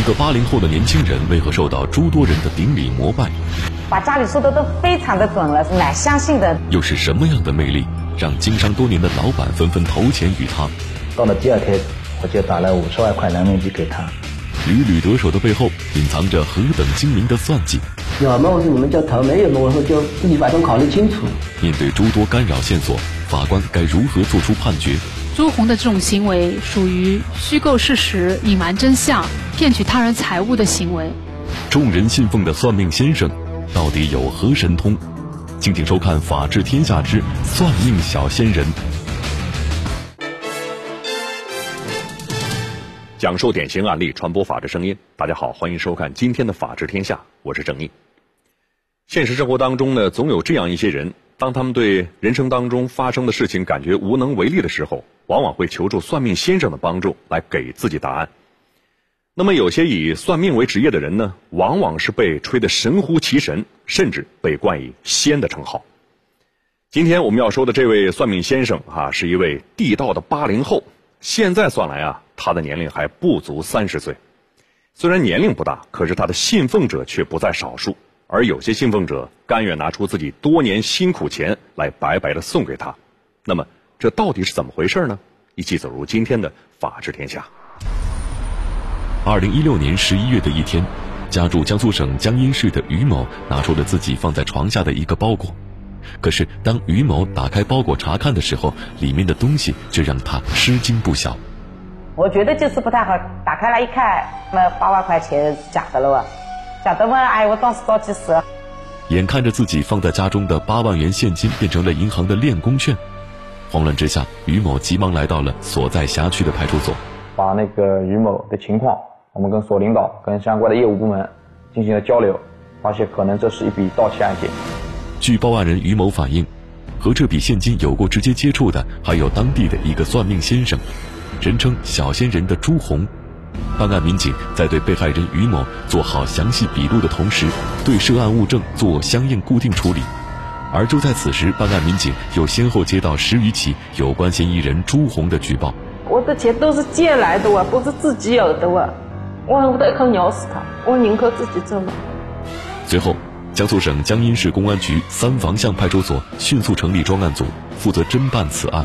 一个八零后的年轻人为何受到诸多人的顶礼膜拜？把家里说的都非常的准了，蛮相信的。又是什么样的魅力，让经商多年的老板纷纷投钱于他？到了第二天，我就打了五十万块人民币给他。屡屡得手的背后，隐藏着何等精明的算计？有么我说你们就投，没有么我说就自己把东考虑清楚。面对诸多干扰线索，法官该如何做出判决？朱红的这种行为属于虚构事实、隐瞒真相、骗取他人财物的行为。众人信奉的算命先生，到底有何神通？敬请收看《法治天下之算命小仙人》，讲述典型案例，传播法治声音。大家好，欢迎收看今天的《法治天下》，我是郑毅。现实生活当中呢，总有这样一些人。当他们对人生当中发生的事情感觉无能为力的时候，往往会求助算命先生的帮助来给自己答案。那么，有些以算命为职业的人呢，往往是被吹得神乎其神，甚至被冠以“仙”的称号。今天我们要说的这位算命先生啊，是一位地道的八零后。现在算来啊，他的年龄还不足三十岁。虽然年龄不大，可是他的信奉者却不在少数。而有些信奉者甘愿拿出自己多年辛苦钱来白白的送给他，那么这到底是怎么回事呢？一起走入今天的法治天下。二零一六年十一月的一天，家住江苏省江阴市的于某拿出了自己放在床下的一个包裹，可是当于某打开包裹查看的时候，里面的东西却让他吃惊不小。我觉得就是不太好，打开来一看，那八万块钱假的了哇！假的吗？哎，我当时着急死了。眼看着自己放在家中的八万元现金变成了银行的练功券，慌乱之下，于某急忙来到了所在辖区的派出所，把那个于某的情况，我们跟所领导、跟相关的业务部门进行了交流，发现可能这是一笔盗窃案件。据报案人于某反映，和这笔现金有过直接接触的，还有当地的一个算命先生，人称“小仙人”的朱红。办案民警在对被害人于某做好详细笔录的同时，对涉案物证做相应固定处理。而就在此时，办案民警又先后接到十余起有关嫌疑人朱红的举报。我的钱都是借来的哇，不是自己有的哇！我恨不得一口咬死他，我宁可自己挣了。随后，江苏省江阴市公安局三房巷派出所迅速成立专案组，负责侦办此案，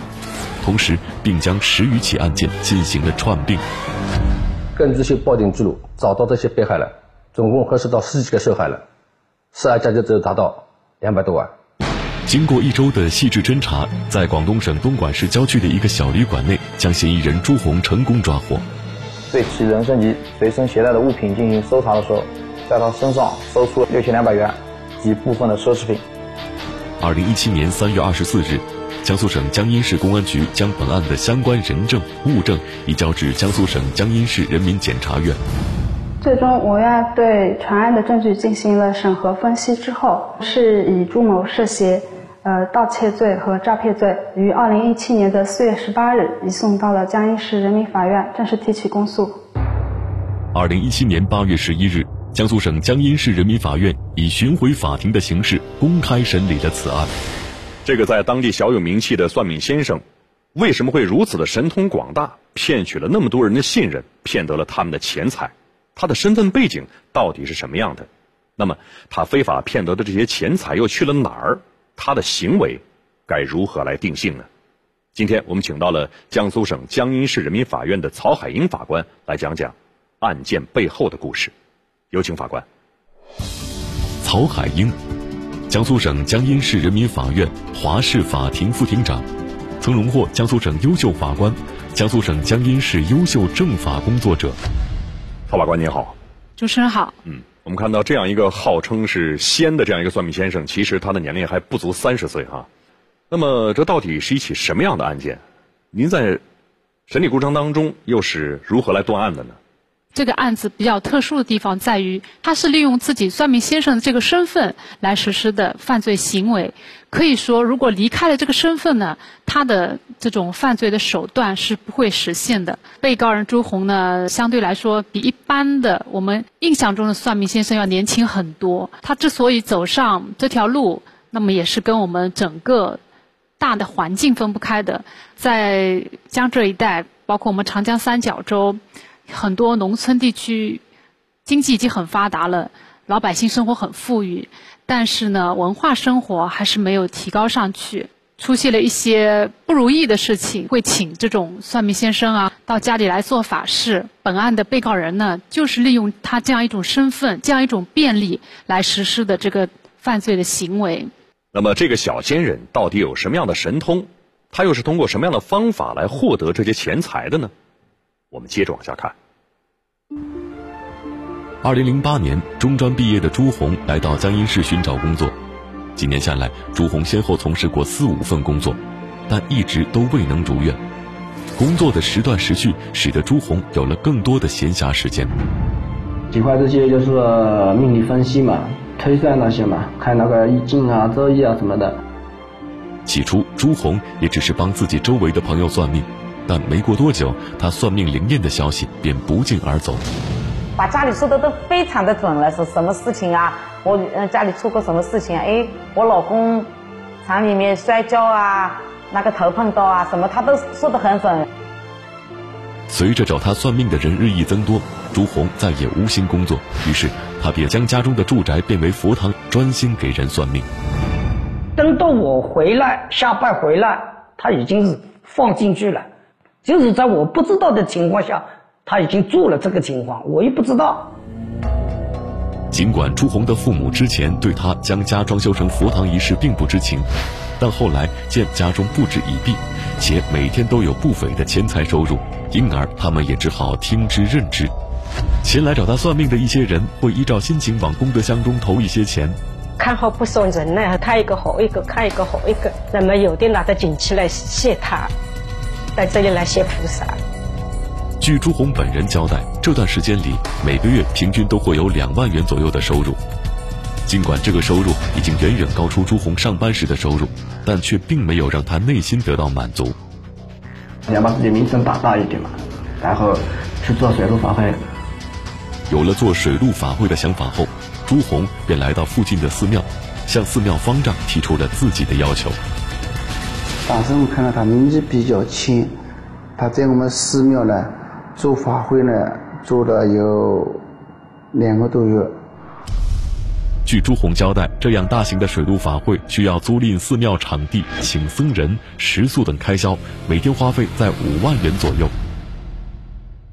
同时并将十余起案件进行了串并。根据这些报警记录，找到这些被害人，总共核实到十几个受害人，涉案价值只有达到两百多万。经过一周的细致侦查，在广东省东莞市郊区的一个小旅馆内，将嫌疑人朱红成功抓获。对其人身及随身携带的物品进行搜查的时候，在他身上搜出六千两百元及部分的奢侈品。二零一七年三月二十四日。江苏省江阴市公安局将本案的相关人证物证移交至江苏省江阴市人民检察院。最终，我院对全案的证据进行了审核分析之后，是以朱某涉嫌呃盗窃罪和诈骗罪，于二零一七年的四月十八日移送到了江阴市人民法院正式提起公诉。二零一七年八月十一日，江苏省江阴市人民法院以巡回法庭的形式公开审理了此案。这个在当地小有名气的算命先生，为什么会如此的神通广大，骗取了那么多人的信任，骗得了他们的钱财？他的身份背景到底是什么样的？那么他非法骗得的这些钱财又去了哪儿？他的行为该如何来定性呢？今天我们请到了江苏省江阴市人民法院的曹海英法官来讲讲案件背后的故事。有请法官。曹海英。江苏省江阴市人民法院华市法庭副庭长，曾荣获江苏省优秀法官、江苏省江阴市优秀政法工作者。曹法官您好，主持人好。嗯，我们看到这样一个号称是仙的这样一个算命先生，其实他的年龄还不足三十岁哈。那么这到底是一起什么样的案件？您在审理过程当中又是如何来断案的呢？这个案子比较特殊的地方在于，他是利用自己算命先生的这个身份来实施的犯罪行为。可以说，如果离开了这个身份呢，他的这种犯罪的手段是不会实现的。被告人朱红呢，相对来说比一般的我们印象中的算命先生要年轻很多。他之所以走上这条路，那么也是跟我们整个大的环境分不开的。在江浙一带，包括我们长江三角洲。很多农村地区经济已经很发达了，老百姓生活很富裕，但是呢，文化生活还是没有提高上去。出现了一些不如意的事情，会请这种算命先生啊到家里来做法事。本案的被告人呢，就是利用他这样一种身份、这样一种便利来实施的这个犯罪的行为。那么，这个小仙人到底有什么样的神通？他又是通过什么样的方法来获得这些钱财的呢？我们接着往下看。二零零八年，中专毕业的朱红来到江阴市寻找工作。几年下来，朱红先后从事过四五份工作，但一直都未能如愿。工作的时断时续，使得朱红有了更多的闲暇时间。几块这些就是命理分析嘛，推算那些嘛，看那个易经啊、周易啊什么的。起初，朱红也只是帮自己周围的朋友算命，但没过多久，他算命灵验的消息便不胫而走。把家里说的都非常的准了，是什么事情啊？我嗯家里出过什么事情？啊哎，我老公厂里面摔跤啊，那个头碰到啊，什么他都说的很准。随着找他算命的人日益增多，朱红再也无心工作，于是他便将家中的住宅变为佛堂，专心给人算命。等到我回来下班回来，他已经是放进去了，就是在我不知道的情况下。他已经做了这个情况，我也不知道。尽管朱红的父母之前对他将家装修成佛堂一事并不知情，但后来见家中布置已毕，且每天都有不菲的钱财收入，因而他们也只好听之任之。前来找他算命的一些人会依照心情往功德箱中投一些钱，看好不送人呢，看一个好一个，看一个好一个。那么有的拿着锦旗来谢他，在这里来谢菩萨。据朱红本人交代，这段时间里每个月平均都会有两万元左右的收入。尽管这个收入已经远远高出朱红上班时的收入，但却并没有让他内心得到满足。要把自己名声打大一点嘛，然后去做水陆法会。有了做水陆法会的想法后，朱红便来到附近的寺庙，向寺庙方丈提出了自己的要求。当时我看到他年纪比较轻，他在我们寺庙呢。做法会呢，做了有两个多月。据朱红交代，这样大型的水陆法会需要租赁寺庙场地、请僧人、食宿等开销，每天花费在五万元左右。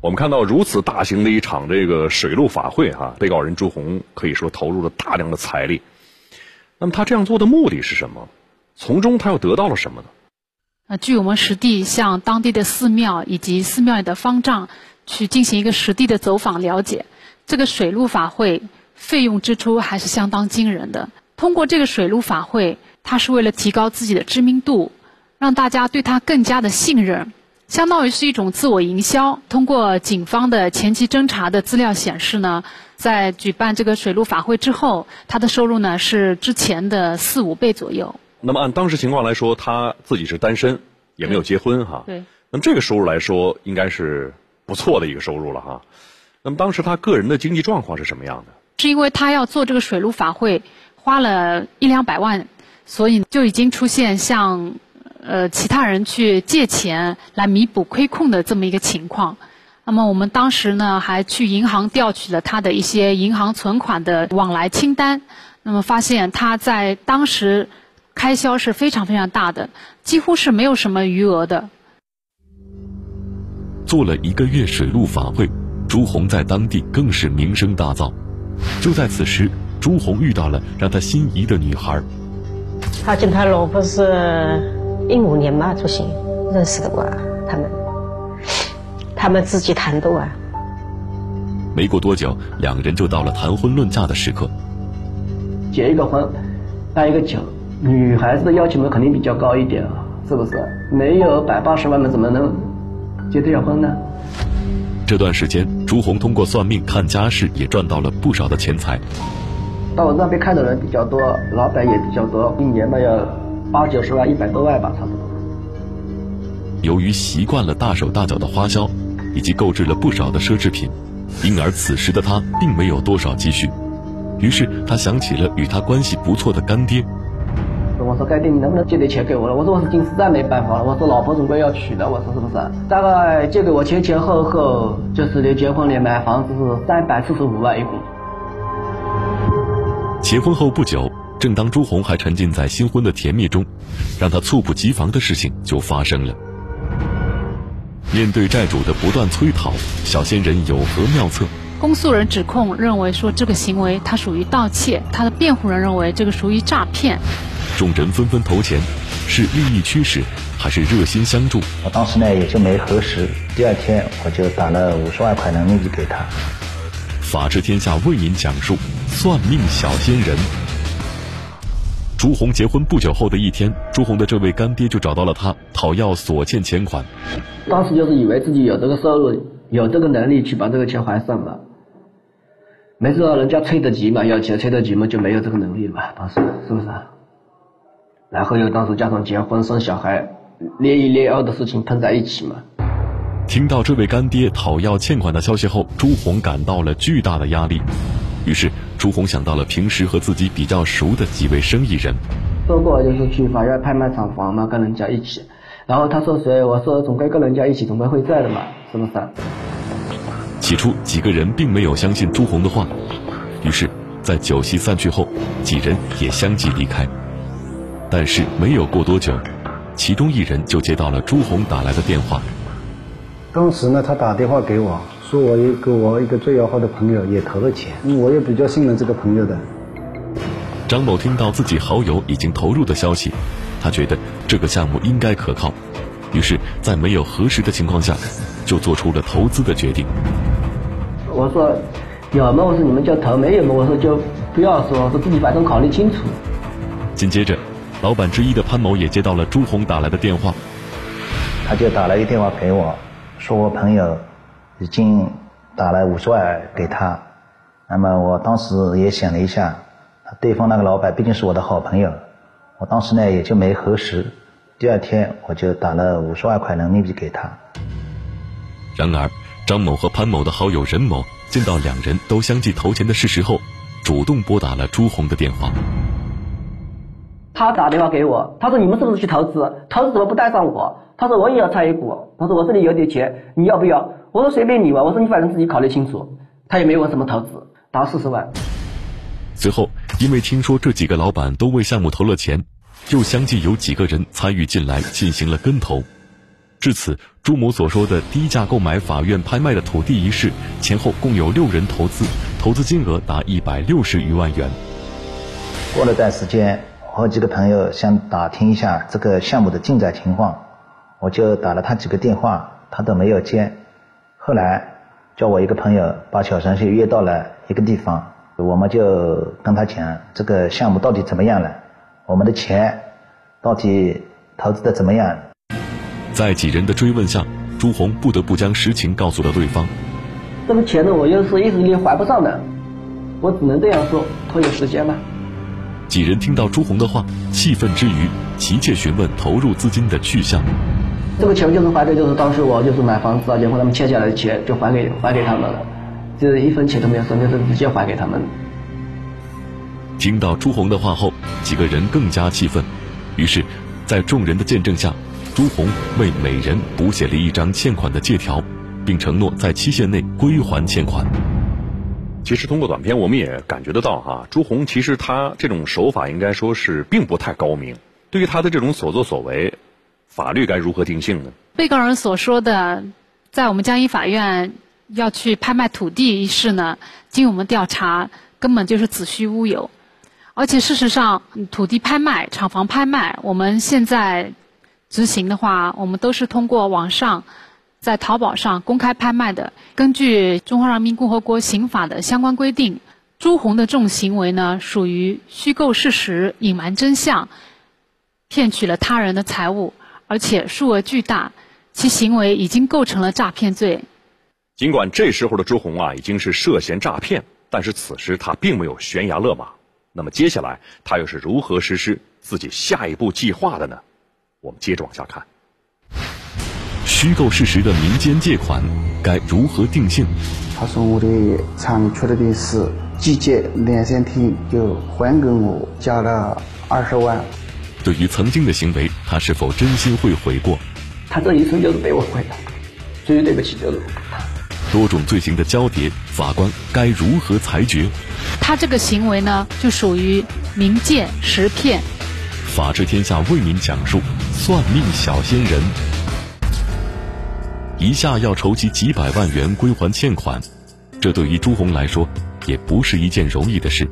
我们看到如此大型的一场这个水陆法会，哈，被告人朱红可以说投入了大量的财力。那么他这样做的目的是什么？从中他又得到了什么呢？呃据我们实地向当地的寺庙以及寺庙里的方丈去进行一个实地的走访了解，这个水陆法会费用支出还是相当惊人的。通过这个水陆法会，他是为了提高自己的知名度，让大家对他更加的信任，相当于是一种自我营销。通过警方的前期侦查的资料显示呢，在举办这个水陆法会之后，他的收入呢是之前的四五倍左右。那么按当时情况来说，他自己是单身，也没有结婚哈。对。那么这个收入来说，应该是不错的一个收入了哈。那么当时他个人的经济状况是什么样的？是因为他要做这个水陆法会，花了一两百万，所以就已经出现向呃其他人去借钱来弥补亏空的这么一个情况。那么我们当时呢，还去银行调取了他的一些银行存款的往来清单，那么发现他在当时。开销是非常非常大的，几乎是没有什么余额的。做了一个月水陆法会，朱红在当地更是名声大噪。就在此时，朱红遇到了让他心仪的女孩。他跟他老婆是一五年嘛出行认识的吧，他们他们自己谈的啊。没过多久，两人就到了谈婚论嫁的时刻。结一个婚，办一个酒。女孩子的要求嘛，肯定比较高一点啊，是不是？没有百八十万嘛，怎么能结得了婚呢？这段时间，朱红通过算命看家世，也赚到了不少的钱财。到我那边看的人比较多，老板也比较多，一年嘛要八九十万、一百多万吧，差不多。由于习惯了大手大脚的花销，以及购置了不少的奢侈品，因而此时的他并没有多少积蓄。于是他想起了与他关系不错的干爹。说干爹你能不能借点钱给我了？我说我已经实在没办法了，我说老婆总归要娶的，我说是不是？大概借给我前前后后就是连结婚连买房子是三百四十五万一共。结婚后不久，正当朱红还沉浸在新婚的甜蜜中，让他猝不及防的事情就发生了。面对债主的不断催讨，小仙人有何妙策？公诉人指控认为说这个行为他属于盗窃，他的辩护人认为这个属于诈骗。众人纷纷投钱，是利益驱使，还是热心相助？我当时呢也就没核实，第二天我就打了五十万块人民币给他。法治天下为您讲述算命小仙人。朱红结婚不久后的一天，朱红的这位干爹就找到了他，讨要所欠钱款。当时就是以为自己有这个收入，有这个能力去把这个钱还上嘛。没知道人家催得急嘛，要钱催得急嘛，就没有这个能力嘛。当时是不是？然后又当时加上结婚生小孩，连一连二的事情碰在一起嘛。听到这位干爹讨要欠款的消息后，朱红感到了巨大的压力。于是，朱红想到了平时和自己比较熟的几位生意人，说过就是去法院拍卖厂房嘛，跟人家一起。然后他说谁？我说总归跟人家一起，总归会在的嘛，是不是？起初几个人并没有相信朱红的话，于是，在酒席散去后，几人也相继离开。但是没有过多久，其中一人就接到了朱红打来的电话。当时呢，他打电话给我说，我一个我一个最要好的朋友也投了钱，我也比较信任这个朋友的。张某听到自己好友已经投入的消息，他觉得这个项目应该可靠，于是，在没有核实的情况下，就做出了投资的决定。我说有吗？我说你们就投，没有吗？我说就不要说，说自己反正考虑清楚。紧接着，老板之一的潘某也接到了朱红打来的电话，他就打了一电话给我，说我朋友已经打了五十万给他。那么我当时也想了一下，对方那个老板毕竟是我的好朋友，我当时呢也就没核实。第二天我就打了五十万块人民币给他。然而。张某和潘某的好友任某见到两人都相继投钱的事实后，主动拨打了朱红的电话。他打电话给我，他说：“你们是不是去投资？投资怎么不带上我？”他说：“我也要参与股。”他说：“我这里有点钱，你要不要？”我说：“随便你吧。”我说：“你反正自己考虑清楚。”他也没问什么投资，打四十万。随后，因为听说这几个老板都为项目投了钱，又相继有几个人参与进来进行了跟投。至此，朱某所说的低价购买法院拍卖的土地一事，前后共有六人投资，投资金额达一百六十余万元。过了段时间，我和几个朋友想打听一下这个项目的进展情况，我就打了他几个电话，他都没有接。后来叫我一个朋友把小程序约到了一个地方，我们就跟他讲这个项目到底怎么样了，我们的钱到底投资的怎么样。在几人的追问下，朱红不得不将实情告诉了对方。这个钱呢，我又是一直也还不上的，我只能这样说，拖延时间吧。几人听到朱红的话，气愤之余，急切询问投入资金的去向。这个钱就是还给，就是当时我就是买房子啊，结婚他们欠下来的钱就还给还给他们了，就是一分钱都没有收，就是直接还给他们。听到朱红的话后，几个人更加气愤，于是，在众人的见证下。朱红为每人补写了一张欠款的借条，并承诺在期限内归还欠款。其实通过短片，我们也感觉得到哈，朱红其实他这种手法应该说是并不太高明。对于他的这种所作所为，法律该如何定性呢？被告人所说的，在我们江阴法院要去拍卖土地一事呢，经我们调查，根本就是子虚乌有。而且事实上，土地拍卖、厂房拍卖，我们现在。执行的话，我们都是通过网上，在淘宝上公开拍卖的。根据《中华人民共和国刑法》的相关规定，朱红的这种行为呢，属于虚构事实、隐瞒真相，骗取了他人的财物，而且数额巨大，其行为已经构成了诈骗罪。尽管这时候的朱红啊，已经是涉嫌诈骗，但是此时他并没有悬崖勒马。那么接下来他又是如何实施自己下一步计划的呢？我们接着往下看，虚构事实的民间借款该如何定性？他说我的产出的是季节两三天就还给我，交了二十万。对于曾经的行为，他是否真心会悔过？他这一生就是被我毁了，最对不起就是我。多种罪行的交叠，法官该如何裁决？他这个行为呢，就属于冥界识骗。法治天下为您讲述算命小仙人。一下要筹集几百万元归还欠款，这对于朱红来说也不是一件容易的事。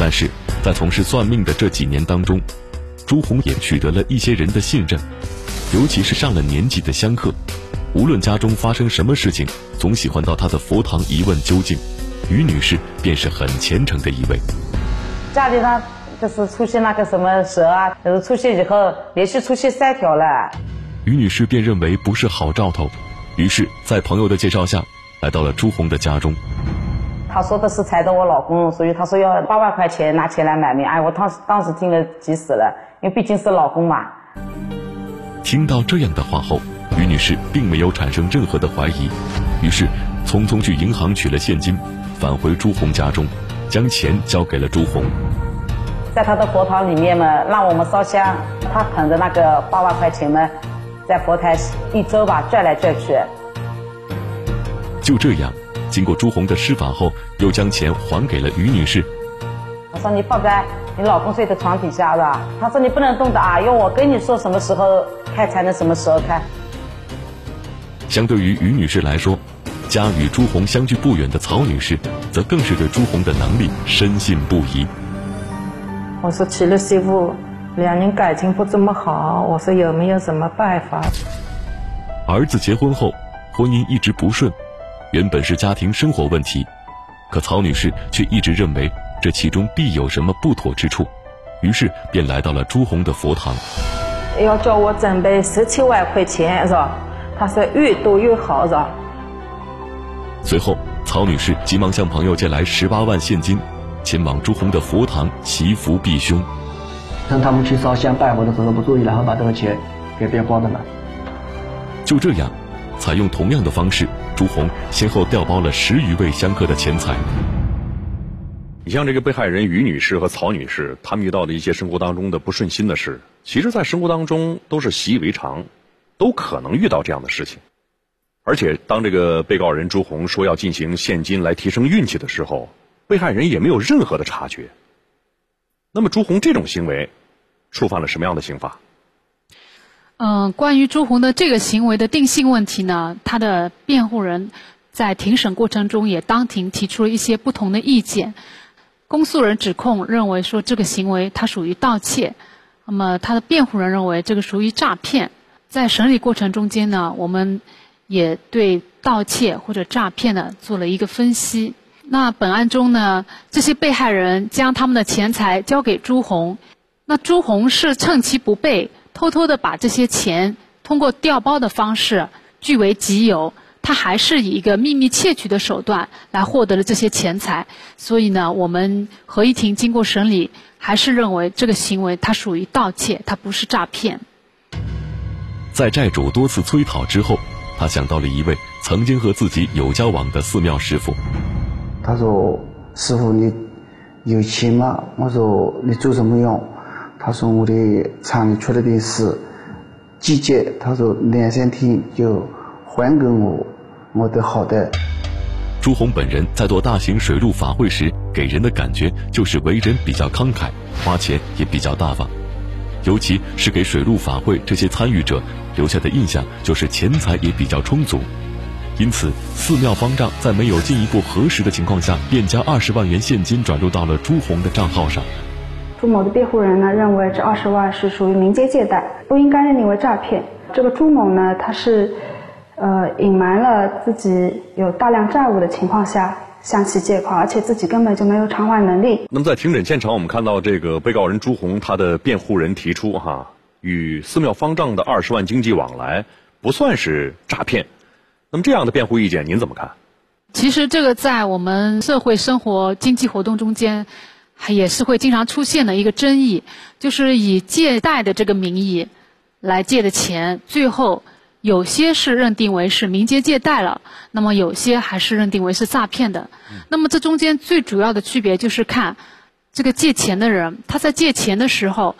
但是在从事算命的这几年当中，朱红也取得了一些人的信任，尤其是上了年纪的香客。无论家中发生什么事情，总喜欢到他的佛堂一问究竟。于女士便是很虔诚的一位。家里呢，就是出现那个什么蛇啊，就是出现以后连续出现三条了。于女士便认为不是好兆头，于是，在朋友的介绍下，来到了朱红的家中。他说的是踩到我老公，所以他说要八万块钱拿钱来买命。哎，我当时当时听了急死了，因为毕竟是老公嘛。听到这样的话后。于女士并没有产生任何的怀疑，于是匆匆去银行取了现金，返回朱红家中，将钱交给了朱红。在他的佛堂里面嘛，让我们烧香，他捧着那个八万块钱嘛，在佛台一周吧转来转去。就这样，经过朱红的施法后，又将钱还给了于女士。我说你放在你老公睡的床底下吧。他说你不能动的啊，要我跟你说什么时候开才能什么时候开。相对于于女士来说，家与朱红相距不远的曹女士，则更是对朱红的能力深信不疑。我说娶了媳妇，两人感情不怎么好，我说有没有什么办法？儿子结婚后，婚姻一直不顺，原本是家庭生活问题，可曹女士却一直认为这其中必有什么不妥之处，于是便来到了朱红的佛堂。要叫我准备十七万块钱，是吧？他说越多越好，是吧？随后，曹女士急忙向朋友借来十八万现金，前往朱红的佛堂祈福避凶。等他们去烧香拜佛的时候不注意，然后把这个钱给别包的了。就这样，采用同样的方式，朱红先后调包了十余位香客的钱财。你像这个被害人于女士和曹女士，他们遇到的一些生活当中的不顺心的事，其实在生活当中都是习以为常。都可能遇到这样的事情，而且当这个被告人朱红说要进行现金来提升运气的时候，被害人也没有任何的察觉。那么朱红这种行为触犯了什么样的刑法？嗯，关于朱红的这个行为的定性问题呢，他的辩护人在庭审过程中也当庭提出了一些不同的意见。公诉人指控认为说这个行为它属于盗窃，那么他的辩护人认为这个属于诈骗。在审理过程中间呢，我们也对盗窃或者诈骗呢做了一个分析。那本案中呢，这些被害人将他们的钱财交给朱红，那朱红是趁其不备，偷偷的把这些钱通过调包的方式据为己有，他还是以一个秘密窃取的手段来获得了这些钱财。所以呢，我们合议庭经过审理，还是认为这个行为它属于盗窃，它不是诈骗。在债主多次催讨之后，他想到了一位曾经和自己有交往的寺庙师傅。他说：“师傅，你有钱吗？”我说：“你做什么用？”他说：“我的厂里出了点事，急借。”他说：“两三天就还给我，我的好的。”朱红本人在做大型水陆法会时，给人的感觉就是为人比较慷慨，花钱也比较大方。尤其是给水陆法会这些参与者留下的印象，就是钱财也比较充足。因此，寺庙方丈在没有进一步核实的情况下，便将二十万元现金转入到了朱红的账号上。朱某的辩护人呢，认为这二十万是属于民间借贷，不应该认定为诈骗。这个朱某呢，他是，呃，隐瞒了自己有大量债务的情况下。向其借款，而且自己根本就没有偿还能力。那么在庭审现场，我们看到这个被告人朱红，他的辩护人提出哈，与寺庙方丈的二十万经济往来不算是诈骗。那么这样的辩护意见您怎么看？其实这个在我们社会生活经济活动中间，还也是会经常出现的一个争议，就是以借贷的这个名义来借的钱，最后。有些是认定为是民间借贷了，那么有些还是认定为是诈骗的。那么这中间最主要的区别就是看这个借钱的人他在借钱的时候，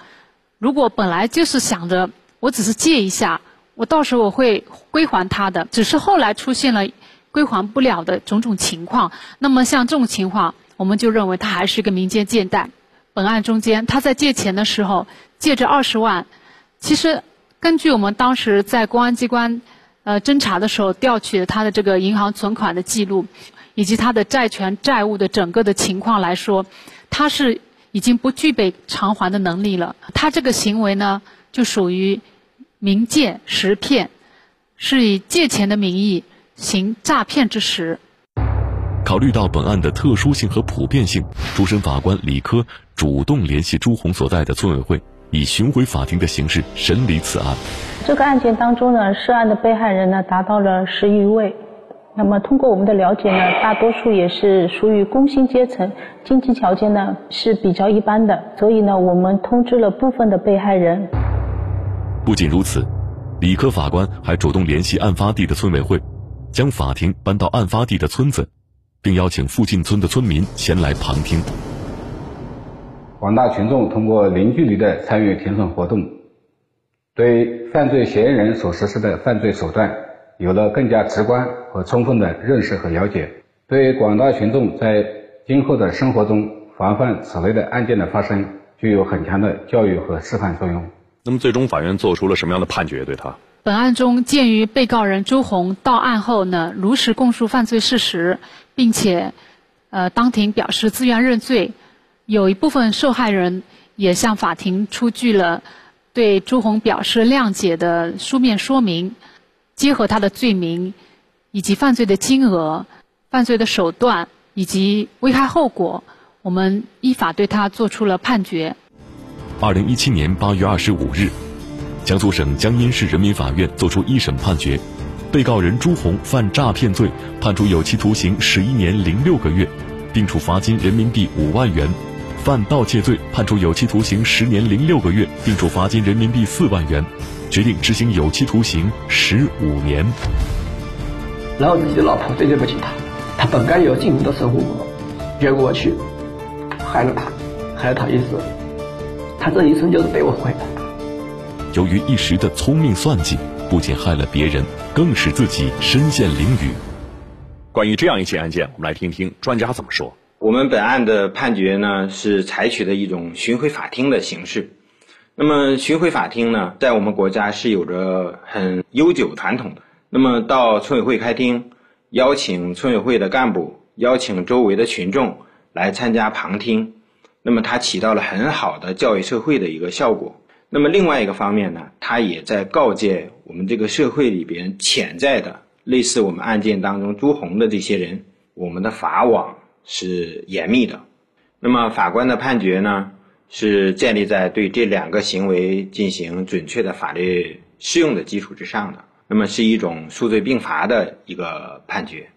如果本来就是想着我只是借一下，我到时候我会归还他的，只是后来出现了归还不了的种种情况，那么像这种情况，我们就认为他还是一个民间借贷。本案中间，他在借钱的时候借着二十万，其实根据我们当时在公安机关呃侦查的时候调取的他的这个银行存款的记录，以及他的债权债务的整个的情况来说，他是已经不具备偿还的能力了。他这个行为呢，就属于明借实骗，是以借钱的名义行诈骗之实。考虑到本案的特殊性和普遍性，主审法官李科主动联系朱红所在的村委会，以巡回法庭的形式审理此案。这个案件当中呢，涉案的被害人呢达到了十余位。那么通过我们的了解呢，大多数也是属于工薪阶层，经济条件呢是比较一般的。所以呢，我们通知了部分的被害人。不仅如此，李科法官还主动联系案发地的村委会，将法庭搬到案发地的村子。并邀请附近村的村民前来旁听。广大群众通过零距离的参与庭审活动，对犯罪嫌疑人所实施的犯罪手段有了更加直观和充分的认识和了解，对广大群众在今后的生活中防范此类的案件的发生具有很强的教育和示范作用。那么，最终法院做出了什么样的判决？对他？本案中，鉴于被告人朱红到案后呢，如实供述犯罪事实，并且，呃，当庭表示自愿认罪，有一部分受害人也向法庭出具了对朱红表示谅解的书面说明，结合他的罪名，以及犯罪的金额、犯罪的手段以及危害后果，我们依法对他作出了判决。二零一七年八月二十五日。江苏省江阴市人民法院作出一审判决，被告人朱红犯诈骗罪，判处有期徒刑十一年零六个月，并处罚金人民币五万元；犯盗窃罪，判处有期徒刑十年零六个月，并处罚金人民币四万元，决定执行有期徒刑十五年。然后自己的老婆最对不起他，他本该有幸福的生活，结果我去害了他，害了他一生，他这一生就是被我毁。由于一时的聪明算计，不仅害了别人，更使自己身陷囹圄。关于这样一起案件，我们来听听专家怎么说。我们本案的判决呢，是采取的一种巡回法庭的形式。那么，巡回法庭呢，在我们国家是有着很悠久传统的。那么，到村委会开庭，邀请村委会的干部，邀请周围的群众来参加旁听，那么它起到了很好的教育社会的一个效果。那么另外一个方面呢，他也在告诫我们这个社会里边潜在的类似我们案件当中朱红的这些人，我们的法网是严密的。那么法官的判决呢，是建立在对这两个行为进行准确的法律适用的基础之上的。那么是一种数罪并罚的一个判决。